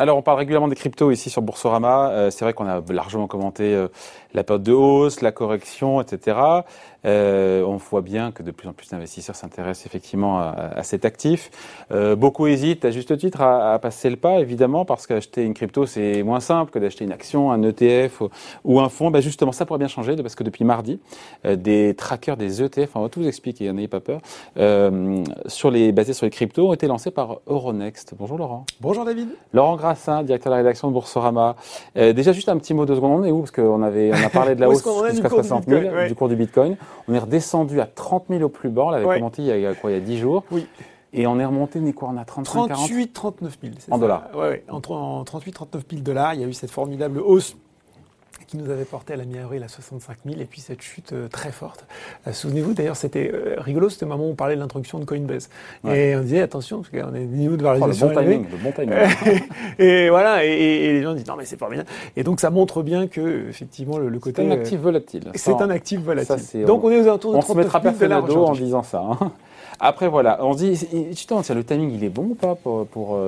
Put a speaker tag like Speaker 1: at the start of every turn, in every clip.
Speaker 1: Alors, on parle régulièrement des cryptos ici sur Boursorama. Euh, c'est vrai qu'on a largement commenté euh, la période de hausse, la correction, etc. Euh, on voit bien que de plus en plus d'investisseurs s'intéressent effectivement à, à, cet actif. Euh, beaucoup hésitent, à juste titre, à, à, passer le pas, évidemment, parce qu'acheter une crypto, c'est moins simple que d'acheter une action, un ETF ou, ou un fonds. Ben justement, ça pourrait bien changer, parce que depuis mardi, euh, des trackers, des ETF, on va tout vous expliquer, n'ayez pas peur, euh, sur les, basés sur les cryptos, ont été lancés par Euronext. Bonjour Laurent.
Speaker 2: Bonjour David.
Speaker 1: Laurent Grassin, directeur de la rédaction de Boursorama. Euh, déjà, juste un petit mot de seconde, on est où? Parce qu'on avait, on a parlé de la hausse jusqu'à 60 000 du, ouais. du cours du Bitcoin. On est redescendu à 30 000 au plus bas. On l'avait ouais. commenté il y, a, quoi, il y a 10 jours.
Speaker 2: Oui.
Speaker 1: Et on est remonté, on est quoi On a 35,
Speaker 2: 38, 39 000.
Speaker 1: En
Speaker 2: ça.
Speaker 1: dollars.
Speaker 2: Ouais, ouais. En, en 38, 39 000 dollars. Il y a eu cette formidable hausse qui nous avait porté à la mi-avril à 65 000 et puis cette chute euh, très forte. Euh, Souvenez-vous d'ailleurs, c'était euh, rigolo, c'était le moment où on parlait de l'introduction de Coinbase. Ouais. Et on disait attention, parce qu'on est niveau de valorisation.
Speaker 1: Oh, le bon timing, le bon timing.
Speaker 2: et voilà, et, et, les gens disent non mais c'est pas bien. Et donc ça montre bien que effectivement le, le côté.
Speaker 1: C'est un actif volatile.
Speaker 2: C'est un actif volatile. Ça, donc on, on, est aux alentours de
Speaker 1: on 39 000 se mettra dos en disant ça. Hein. Après voilà, on se dit, justement, le timing il est bon ou pas pour, pour,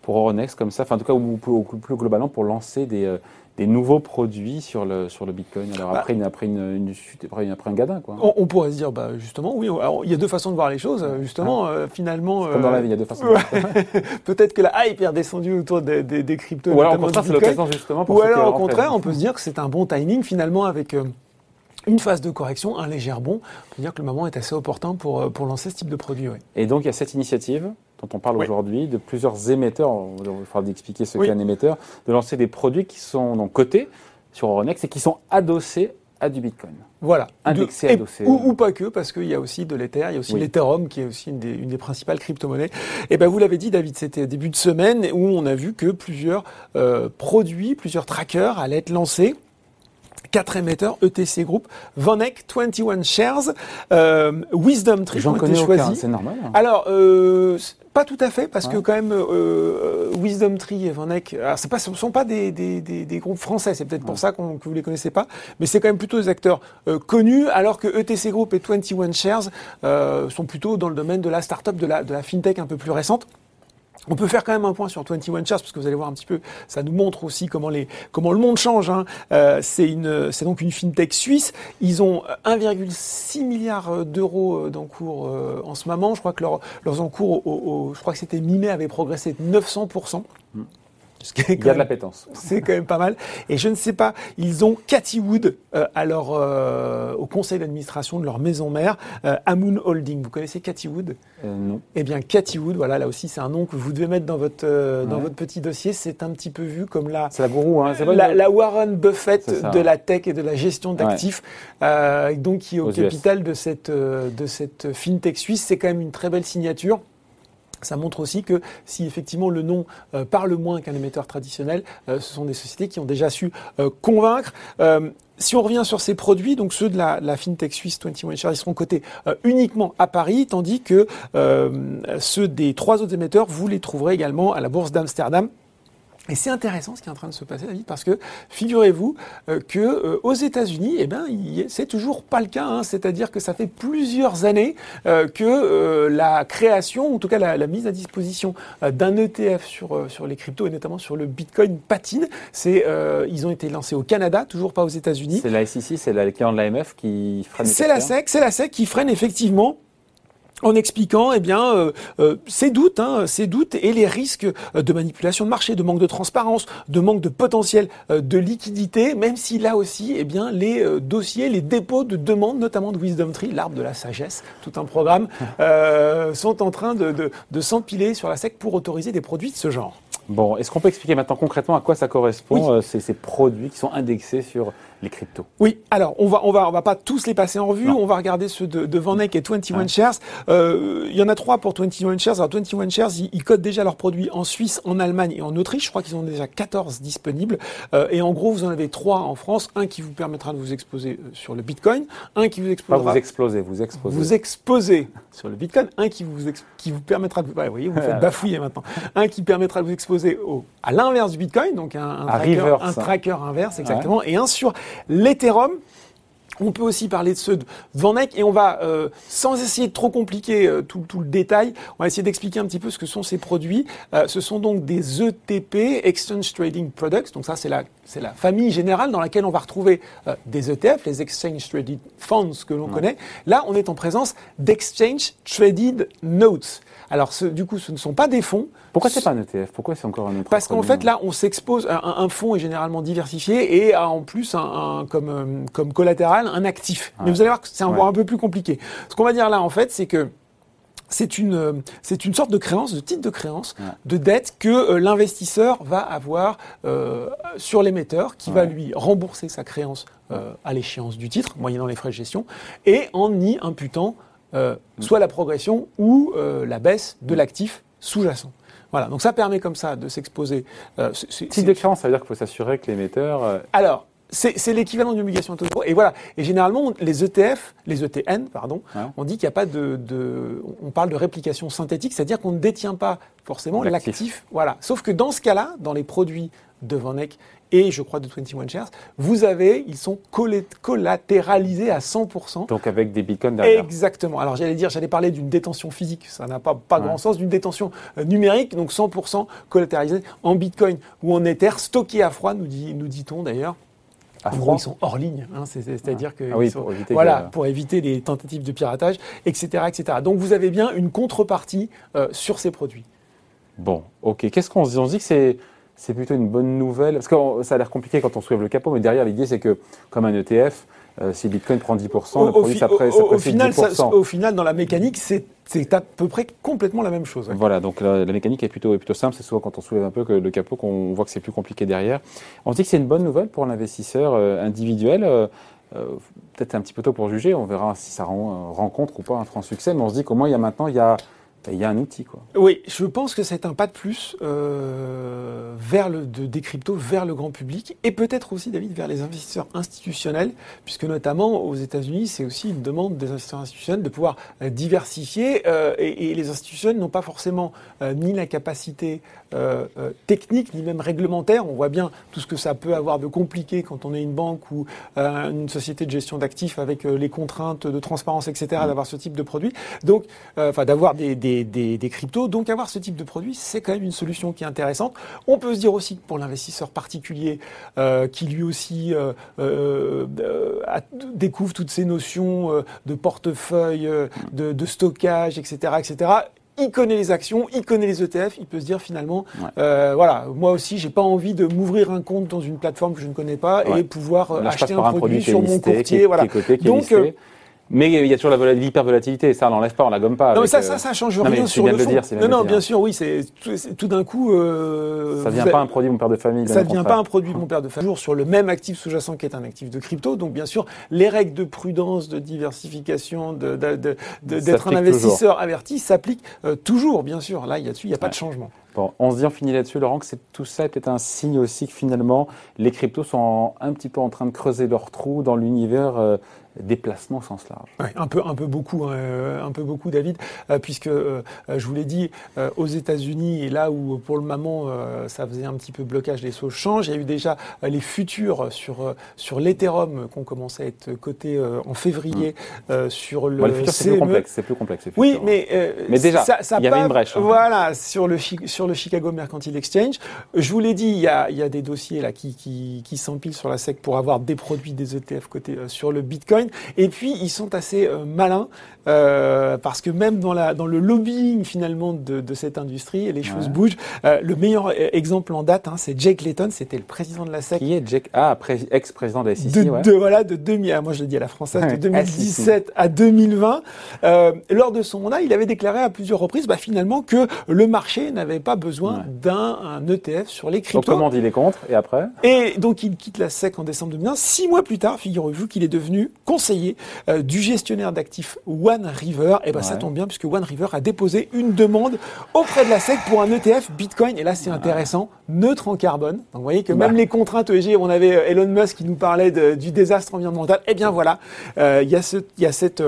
Speaker 1: pour Euronext comme ça, enfin en tout cas ou, ou, plus globalement pour lancer des des nouveaux produits sur le, sur le Bitcoin Alors après, bah, après, une, une, après, après un gadin, quoi.
Speaker 2: On, on, pourrait se dire, bah, justement, oui. Alors, il y a deux façons de voir les choses. Justement, ah. euh, finalement.
Speaker 1: Comme dans la vie, il y a deux façons. de voir
Speaker 2: Peut-être que la hype est redescendue autour des, des, des cryptos.
Speaker 1: Ou alors, au contraire, c'est l'occasion justement. Pour
Speaker 2: Ou alors, au contraire, on peut se dire que c'est un bon timing finalement avec. Euh, une phase de correction, un léger bon. On peut dire que le moment est assez opportun pour, euh, pour lancer ce type de produit. Oui.
Speaker 1: Et donc, il y a cette initiative dont on parle oui. aujourd'hui, de plusieurs émetteurs, il faudra expliquer ce oui. qu'est un émetteur, de lancer des produits qui sont donc cotés sur Euronext et qui sont adossés à du Bitcoin.
Speaker 2: Voilà.
Speaker 1: Indexé,
Speaker 2: de,
Speaker 1: adossé.
Speaker 2: Ou, ou, pas que, parce qu'il y a aussi de l'Ether, il y a aussi oui. l'Ethereum, qui est aussi une des, une des principales crypto-monnaies. Et ben, vous l'avez dit, David, c'était début de semaine où on a vu que plusieurs euh, produits, plusieurs trackers allaient être lancés quatre émetteurs ETC Group, Vanek, 21 Shares, euh, Wisdom Tree
Speaker 1: ont été choisis. C'est normal. Hein.
Speaker 2: Alors, euh, pas tout à fait, parce ouais. que quand même, euh, Wisdom Tree et Vanek, ce ne sont pas des, des, des, des, groupes français, c'est peut-être ouais. pour ça qu que vous les connaissez pas, mais c'est quand même plutôt des acteurs euh, connus, alors que ETC Group et 21 Shares euh, sont plutôt dans le domaine de la start-up, de la, de la fintech un peu plus récente. On peut faire quand même un point sur 21 Shares parce que vous allez voir un petit peu, ça nous montre aussi comment le monde change. Hein. Euh, c'est donc une fintech suisse. Ils ont 1,6 milliard d'euros d'encours euh, en ce moment. Je crois que leur, leurs encours, je crois que c'était mi-mai, avaient progressé de 900
Speaker 1: mmh. Il y a de l'appétence.
Speaker 2: C'est quand même pas mal. Et je ne sais pas, ils ont Cathy Wood euh, à leur, euh, au conseil d'administration de leur maison mère, euh, Amoon Holding. Vous connaissez Cathy Wood?
Speaker 1: Non.
Speaker 2: Eh bien, Cathy Wood, voilà, là aussi, c'est un nom que vous devez mettre dans votre, dans ouais. votre petit dossier. C'est un petit peu vu comme la.
Speaker 1: C'est la gourou, hein.
Speaker 2: La, la, la, Warren Buffett de la tech et de la gestion d'actifs. Ouais. donc, qui est au Aux capital US. de cette, de cette fintech suisse. C'est quand même une très belle signature. Ça montre aussi que si effectivement le nom euh, parle moins qu'un émetteur traditionnel, euh, ce sont des sociétés qui ont déjà su euh, convaincre. si on revient sur ces produits, donc ceux de la, la fintech suisse 21 Shares, ils seront cotés uniquement à Paris, tandis que ceux des trois autres émetteurs, vous les trouverez également à la bourse d'Amsterdam. Et c'est intéressant ce qui est en train de se passer, David, parce que figurez-vous euh, que euh, aux États-Unis, eh ben, c'est toujours pas le cas. Hein, C'est-à-dire que ça fait plusieurs années euh, que la création, ou en tout cas la, la mise à disposition d'un ETF sur sur les cryptos et notamment sur le Bitcoin patine. C'est ils ont été lancés au Canada, toujours pas aux États-Unis.
Speaker 1: C'est la SEC, c'est l'équivalent de l'AMF qui freine.
Speaker 2: C'est la SEC, c'est la SEC qui freine effectivement en expliquant eh bien euh, euh, ces doutes, hein, ces doutes et les risques de manipulation de marché, de manque de transparence, de manque de potentiel euh, de liquidité, même si là aussi eh bien les euh, dossiers, les dépôts de demandes, notamment de Wisdom Tree, l'arbre de la sagesse, tout un programme, euh, sont en train de, de, de s'empiler sur la SEC pour autoriser des produits de ce genre.
Speaker 1: Bon, est-ce qu'on peut expliquer maintenant concrètement à quoi ça correspond oui. ces, ces produits qui sont indexés sur les cryptos.
Speaker 2: Oui, alors on va on va on va pas tous les passer en revue, non. on va regarder ceux de, de Van Eyck et 21 ouais. Shares. Euh, il y en a trois pour 21 Shares. Alors 21 Shares, ils, ils, codent déjà leurs produits en Suisse, en Allemagne et en Autriche. Je crois qu'ils ont déjà 14 disponibles. Euh, et en gros, vous en avez trois en France, un qui vous permettra de vous exposer euh, sur le Bitcoin, un qui vous exposera
Speaker 1: pas vous explosez, vous exposez.
Speaker 2: Vous exposez sur le Bitcoin, un qui vous qui vous permettra de ouais, vous voyez, vous faites bafouiller maintenant. Un qui permettra de vous exposer au, à l'inverse du Bitcoin, donc un, un, tracker, un tracker, inverse exactement, ouais. et un sur l'Ethereum On peut aussi parler de ceux de Vanek et on va, euh, sans essayer de trop compliquer euh, tout, le détail, on va essayer d'expliquer un petit peu ce que sont ces produits. Euh, ce sont donc des ETP, Exchange Trading Products. Donc ça, c'est la, c'est la famille générale dans laquelle on va retrouver des ETF, les Exchange Traded Funds que l'on connaît. Là, on est en présence d'Exchange Traded Notes. Alors, ce, du coup, ce ne sont pas des fonds.
Speaker 1: Pourquoi c'est pas un ETF Pourquoi c'est encore un autre
Speaker 2: Parce qu'en fait, là, on s'expose. Un, un, fonds est généralement diversifié et a en plus un, comme euh, comme collatéral un actif. Mais vous allez voir que c'est encore un peu plus compliqué. Ce qu'on va dire là, en fait, c'est que c'est une, c'est une sorte de créance, de titre de créance, de dette que euh, l'investisseur va avoir euh, sur l'émetteur, qui va lui rembourser sa créance euh, à l'échéance du titre, moyennant les frais de gestion, et en y imputant euh, soit la progression ou euh, la baisse de l'actif sous-jacent. Voilà, donc ça permet comme ça de s'exposer.
Speaker 1: Euh, Type d'échéance, ça veut dire qu'il faut s'assurer que l'émetteur. Euh,
Speaker 2: Alors, c'est l'équivalent d'une obligation à taux Et voilà. Et généralement, les ETF, les ETN, pardon, on dit qu'il n'y a pas de, de, On parle de réplication synthétique, c'est-à-dire qu'on ne détient pas forcément l'actif. Voilà. Sauf que dans ce cas-là, dans les produits de Vanek et je crois de 21 Shares, vous avez, ils sont collatéralisés à 100%.
Speaker 1: Donc avec des bitcoins derrière.
Speaker 2: Exactement. Alors j'allais dire, j'allais parler d'une détention physique, ça n'a pas, pas grand sens, d'une détention euh, numérique, donc 100% collatéralisé en bitcoin ou en ether, stocké à froid, nous dit-on d'ailleurs. À ils sont hors ligne, hein, c'est-à-dire que
Speaker 1: ah pour éviter
Speaker 2: voilà, pour éviter les tentatives de piratage, etc., etc. Donc vous avez bien une contrepartie euh, sur ces produits.
Speaker 1: Bon, ok. Qu'est-ce qu'on se dit? On se dit que c'est c'est plutôt une bonne nouvelle. Parce que ça a l'air compliqué quand on soulève le capot, mais derrière, l'idée, c'est que, comme un ETF, euh, si Bitcoin prend 10%, le produit, ça,
Speaker 2: au, final, au final, dans la mécanique, c'est à peu près complètement la même chose.
Speaker 1: Voilà, donc la, mécanique est plutôt, est plutôt simple. C'est souvent quand on soulève un peu que le capot qu'on voit que c'est plus compliqué derrière. On se dit que c'est une bonne nouvelle pour l'investisseur euh, individuel. Euh, peut-être un petit peu tôt pour juger. On verra si ça rencontre ou pas un franc succès. Mais on se dit qu'au moins, il y a maintenant, il y a il y a un outil, quoi.
Speaker 2: Oui, je pense que c'est un pas de plus euh, vers le, de, des cryptos, vers le grand public, et peut-être aussi, David, vers les investisseurs institutionnels, puisque notamment aux États-Unis, c'est aussi une demande des investisseurs institutionnels de pouvoir euh, diversifier, euh, et, et, les institutionnels n'ont pas forcément euh, ni la capacité euh, euh, technique, ni même réglementaire. On voit bien tout ce que ça peut avoir de compliqué quand on est une banque ou une société de gestion d'actifs avec les contraintes de transparence, etc., mmh. d'avoir ce type de produit. Donc, enfin, d'avoir des, des des, cryptos. Donc avoir ce type de produit, c'est quand même une solution qui est intéressante. On peut se dire aussi que pour l'investisseur particulier euh, qui lui aussi euh, euh, découvre toutes ces notions de portefeuille, de, stockage, etc., etc., il connaît les actions, il connaît les ETF, il peut se dire finalement, voilà, moi aussi, j'ai pas envie de m'ouvrir un compte dans une plateforme que je ne connais pas et pouvoir acheter un, produit, sur mon courtier, voilà.
Speaker 1: Donc mais il y a toujours l'hypervolatilité, ça on l'enlève pas, on la gomme pas.
Speaker 2: Non, mais ça, ça, ça change rien sur le fond. Le dire, non, non, bien sûr, oui, c'est tout, d'un coup. Euh,
Speaker 1: ça ne vient pas un produit mon père de famille.
Speaker 2: Ça ne vient pas un produit mon père de famille. Toujours sur le même actif sous-jacent qui est un actif de crypto. Donc bien sûr, les règles de prudence, de diversification, d'être de, de, un investisseur averti s'appliquent euh, toujours, bien sûr. Là, il n'y a pas de changement.
Speaker 1: Bon, on se dit, on finit là-dessus, Laurent, que tout ça est peut-être un signe aussi que finalement, les cryptos sont un petit peu en train de creuser leur trou dans l'univers euh, déplacement au sens large.
Speaker 2: un peu, un peu beaucoup, hein, euh, un peu beaucoup, David, euh, puisque euh, je vous l'ai dit, aux États-Unis et là où pour le moment ça faisait un petit peu blocage des sauts change, il y a eu déjà les futurs sur sur l'Ethereum qu'on commençait à être coté en février mm. sur le.
Speaker 1: le futur c'est plus complexe, c'est plus complexe.
Speaker 2: Oui, mais
Speaker 1: mais déjà, il y avait une brèche. Hein.
Speaker 2: Voilà, sur le sur le Chicago Mercantile Exchange, je vous l'ai dit, il y a il y a des dossiers là qui qui, qui s'empilent sur la SEC pour avoir des produits des ETF cotés sur le Bitcoin. Et puis, ils sont assez euh, malins euh, parce que même dans, la, dans le lobbying finalement de, de cette industrie, les choses bougent. Euh, le meilleur exemple en date, hein, c'est Jake Layton, c'était le président de la SEC.
Speaker 1: Qui est Jake Ah, ex-président de la SEC,
Speaker 2: de, de, voilà, de 2000, ah, moi je le dis à la française, de 2017 à 2020. Euh, lors de son mandat, il avait déclaré à plusieurs reprises, bah, finalement, que le marché n'avait pas besoin d'un ETF sur les cryptos. Donc
Speaker 1: comment il est contre Et après?
Speaker 2: Et donc il quitte la SEC en décembre 2020. Six mois plus tard, figurez-vous qu'il est devenu conseiller euh, du gestionnaire d'actifs One River. Et ben ça tombe bien puisque One River a déposé une demande auprès de la SEC pour un ETF Bitcoin. Et là c'est intéressant, neutre en carbone. Donc vous voyez que même bah. les contraintes ESG, on avait euh, Elon Musk qui nous parlait du désastre environnemental. Eh bien voilà, euh, il y a ce, il y a cette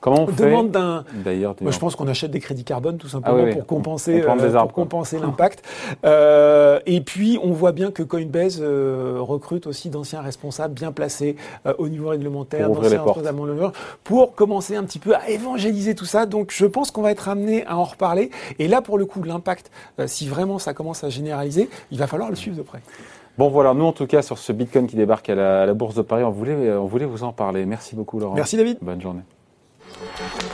Speaker 1: Comment on, fait
Speaker 2: demande d'un. D'ailleurs, je pense qu'on achète des crédits carbone tout simplement ah pour compenser,
Speaker 1: euh,
Speaker 2: pour compenser l'impact. Euh, et puis on voit bien que Coinbase euh, recrute aussi d'anciens responsables bien placés au niveau réglementaire, d'anciens responsables pour commencer un petit peu à évangéliser tout ça. Donc je pense qu'on va être amené à en reparler. Et là, pour le coup, l'impact, si vraiment ça commence à généraliser, il va falloir le suivre de près.
Speaker 1: Bon voilà, nous en tout cas sur ce Bitcoin qui débarque à la, à la Bourse de Paris, on voulait, on voulait vous en parler. Merci beaucoup Laurent.
Speaker 2: Merci David.
Speaker 1: Bonne journée. Thank you.